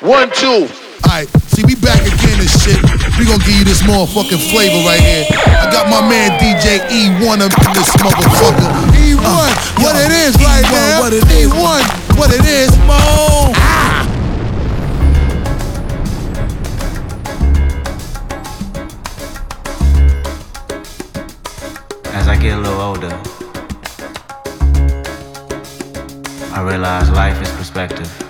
One, two. Alright, see, we back again and shit. We gonna give you this motherfucking flavor right here. I got my man DJ E1 up in this motherfucker. E1, uh, what it is right E1, now. what it is. E1, what it is. Mo. As I get a little older, I realize life is perspective.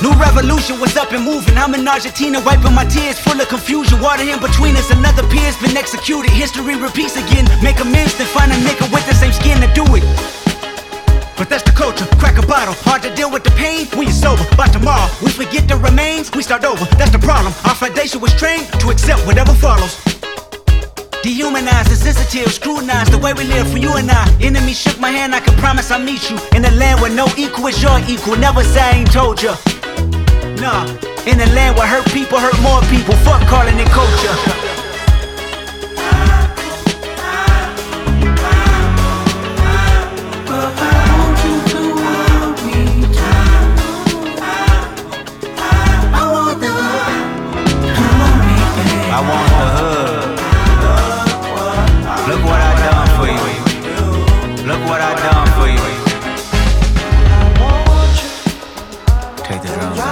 New revolution was up and moving. I'm in Argentina, wiping my tears, full of confusion. Water in between us, another peer's been executed. History repeats again. Make amends, then find a nigga with the same skin to do it. But that's the culture. Crack a bottle. Hard to deal with the pain when you're sober. By tomorrow, we forget the remains, we start over. That's the problem. Our foundation was trained to accept whatever follows. Dehumanized, insensitive, scrutinized the way we live for you and I. Enemy shook my hand, I can promise I'll meet you in a land where no equal is your equal. Never say I ain't told ya. Nah, in a land where hurt people hurt more people. Fuck calling it culture. I want the hood. Look what I done for you. Look what I done for you. Take the drums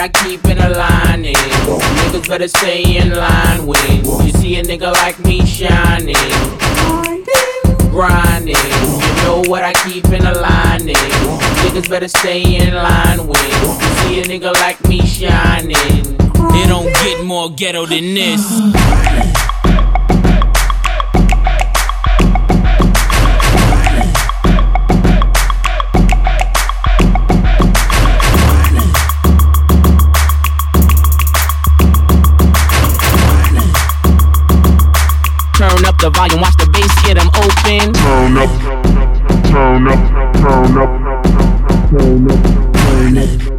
I keep in a line. Niggas better stay in line when you see a nigga like me shining. Grinding, you know what I keep in a line. Niggas better stay in line when you see a nigga like me shining. It don't get more ghetto than this. The volume, watch the bass get them open. Turn up, turn up, turn up, turn up, turn up.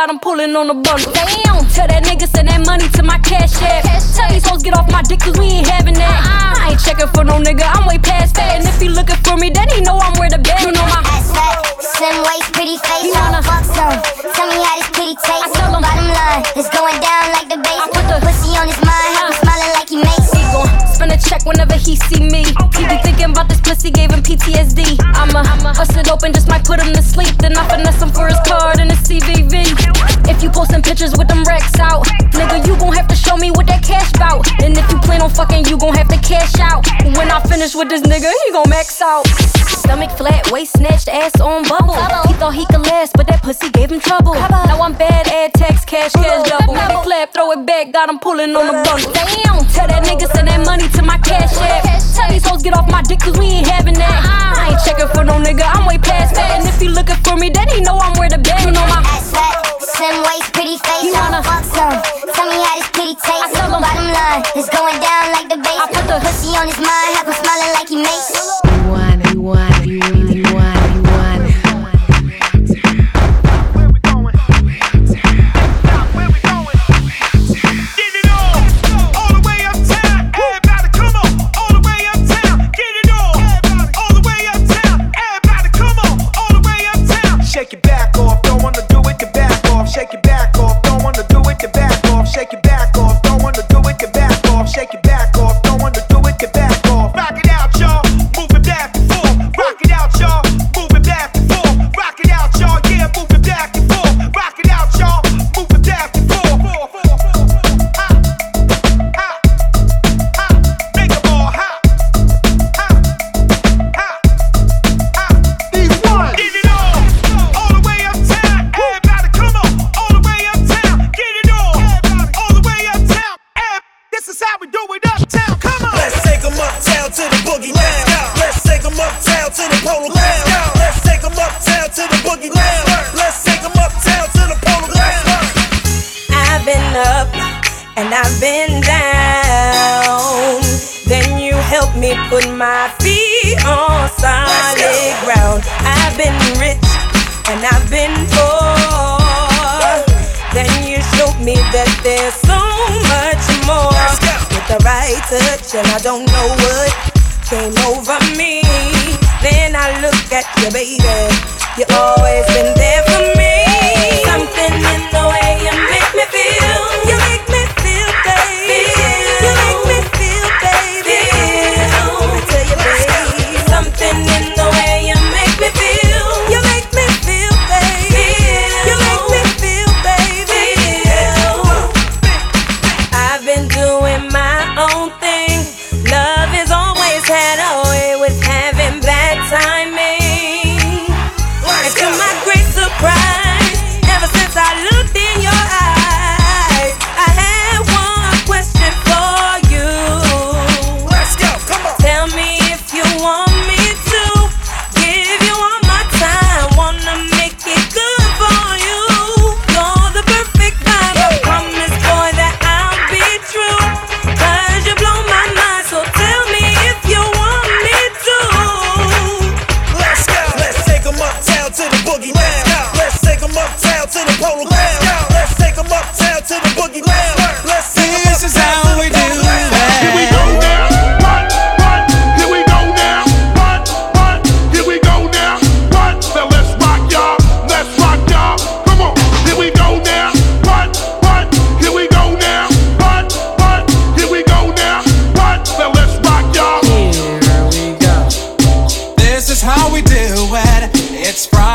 Throw it back, got him pulling on the bundle. Damn, tell that nigga send that money to my cash app. Tell these hoes get off my dick, cause we ain't having that. I ain't checking for no nigga, I'm way past that. And if he looking for me, then he know I'm where the bed. You know my Ass fat, slim waist, pretty face. You wanna- fuck some? Tell me how this kitty taste. I tell 'em. Bottom line, it's going down like the bass. I put the- pussy on his mind, have him smiling like he makes. He gon' spend a check whenever he see me. He be thinking about this pussy, gave him PTSD. I'ma, bust it open, just might put him to sleep. Then I finesse him for his card and his CVV. If you posting pictures with them racks out, nigga, you gon' have to show me what that cash bout. And if you plan on fucking, you gon' have to cash out. When I finish with this nigga, he gon' max out. Stomach flat, waist snatched, ass on bubble. He thought he could last, but that pussy gave him trouble. Now I'm bad, add text, cash, cash double. They clap, throw it back, got him pulling on the bundle. Damn, tell that nigga send that money to my cash app. Tell these hoes get off my dick, cause we ain't having that. Uh-uh. I ain't checking for no nigga, I'm way past that. And if he looking for me, then he know I'm where the bed. You know my Ass fat, slim waist, pretty face. You wanna- fuck some? Tell me how this kitty taste. I tell 'em. Bottom line, it's going down like the bass. I put the- pussy on his mind, have him smiling like he makes. The right touch, and I don't know what came over me. Then I look at you, baby. You always been there for me. Something in the way you make me feel.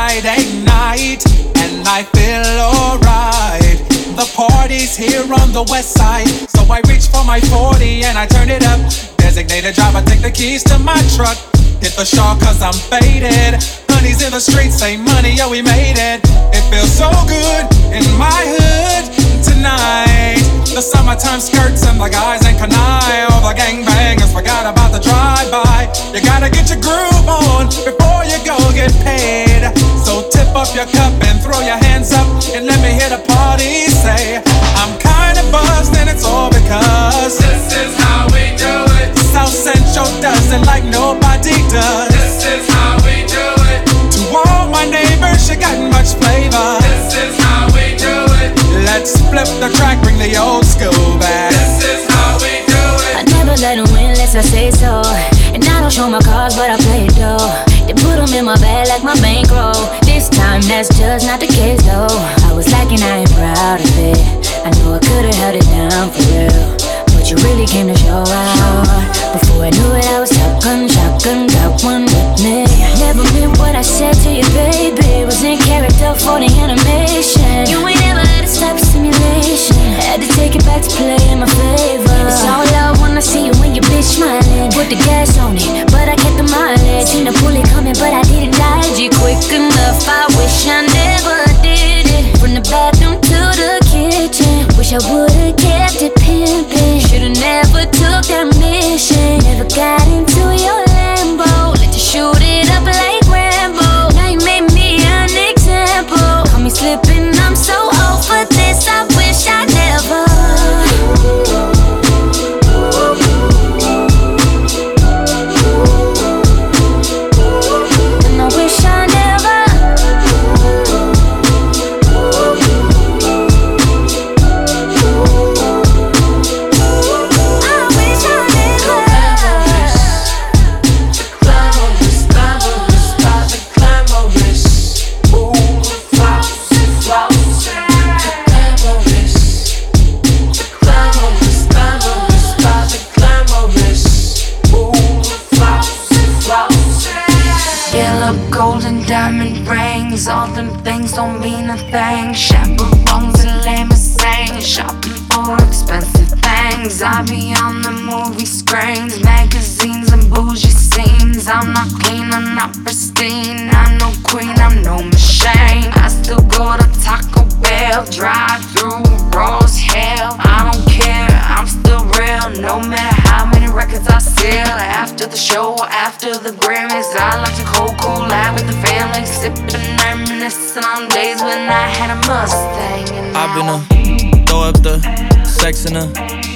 Friday night, and I feel alright. The party's here on the west side, so I reach for my 40 and I turn it up. Designated driver, take the keys to my truck. Hit the shawl cause I'm faded. Honey's in the streets, say money, yo, we made it. It feels so good in my hood tonight. The summertime skirts and the guys ain't canine. All the gangbangers forgot about the drive-by. You gotta get your groove on before you go get paid. Tip up your cup and throw your hands up and let me hear the party say, diamond rings. All them things don't mean a thing. And. Shopping for expensive things. I be on the movie screens, magazines, and bougie scenes. I'm not clean, I'm not pristine. I'm no queen, I'm no machine. I still go to Taco Bell, drive through as hell. I don't care, I'm still real. No matter how many records I sell. After the show, after the Grammys, I like to cold cool out with the family, sipping, reminiscing on days when I had a Mustang. I've been a throw up the sex in her.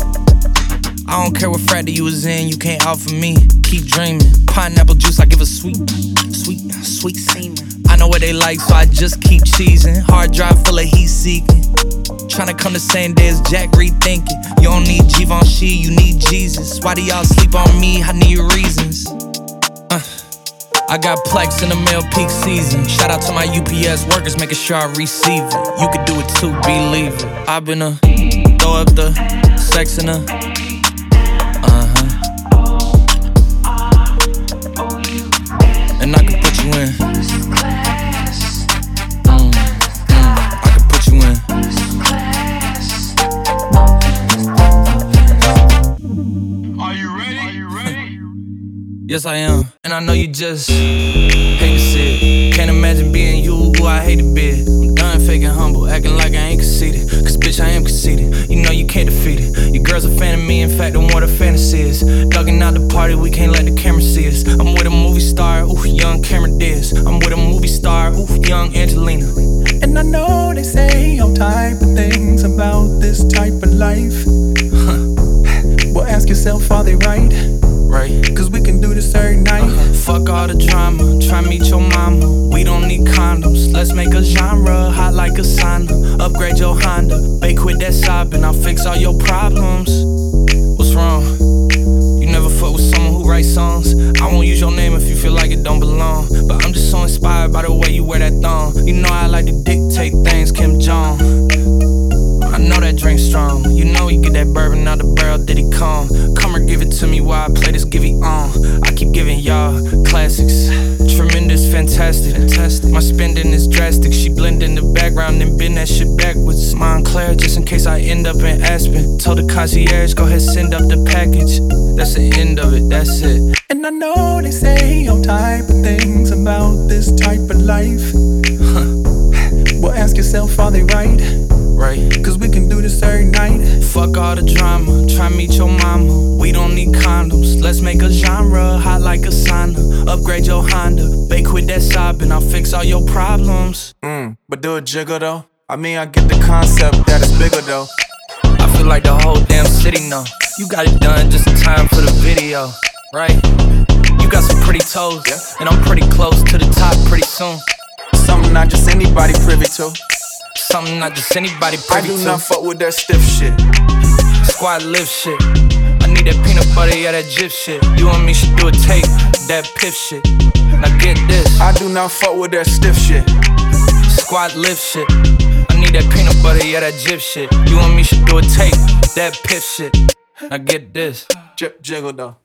I don't care what frat you was in, you can't out for me. Keep dreaming. Pineapple juice, I give a sweet, sweet, sweet semen. I know what they like, so I just keep cheesing. Hard drive full of heat seeking. Tryna come the same day as Jack rethinking. You don't need Givenchy, you need Jesus. Why do y'all sleep on me? I need reasons. Uh, I got Plex in the mail peak season. Shout out to my UPS workers, making sure I receive it. You could do it too, believe it. I've been a throw up the sex in her. Yes, I am. And I know you just hate to see it. Can't imagine being you who I hate to be. I'm done faking humble, acting like I ain't conceited. Cause bitch, I am conceited. You know you can't defeat it. Your girl's a fan of me, in fact, I'm what a fantasy is. Ducking out the party, we can't let the camera see us. I'm with a movie star, ooh, young Cameron Diaz. I'm with a movie star, ooh, young Angelina. And I know they say all type of things about this type of life. Huh. well, ask yourself, are they right? Right. Cause we can do this every night. Uh-huh. Fuck all the drama, try meet your mama. We don't need condoms, let's make a genre hot like a sauna. Upgrade your Honda, bake quit that sobbing, I'll fix all your problems. What's wrong? You never fuck with someone who writes songs. I won't use your name if you feel like it don't belong. But I'm just so inspired by the way you wear that thong. You know I like to dictate things, Kim Jong. I know that drink strong. You know you get that bourbon out the barrel, Diddy Kong. Come Come or give it to me while I play this Giveon. I keep giving y'all classics. Tremendous, fantastic. fantastic. My spending is drastic. She blend in the background and bend that shit backwards. Moncler, just in case I end up in Aspen. Told the concierge, go ahead, send up the package. That's the end of it, that's it. And I know they say all type of things about this type of life. Well, yourself, are they right? Right. Cause we can do this every night. Fuck all the drama, try meet your mama. We don't need condoms, let's make a genre hot like a sauna. Upgrade your Honda, bake with that sobbing, I'll fix all your problems. Mm, but do a jiggle though. I mean, I get the concept that it's bigger though. I feel like the whole damn city know. You got it done just in time for the video, right? You got some pretty toes, Yeah. and I'm pretty close to the top pretty soon. Something not just anybody privy to. Something not just anybody I do not fuck with that stiff shit. Squad live shit. I need that peanut butter, yeah, that jib shit. You and me should do a tape, that piff shit. Now get this. I do not fuck with that stiff shit. Squad live shit. I need that peanut butter, yeah, that jib shit. You and me should do a tape, that piff shit. Now get this. Jip jiggle though.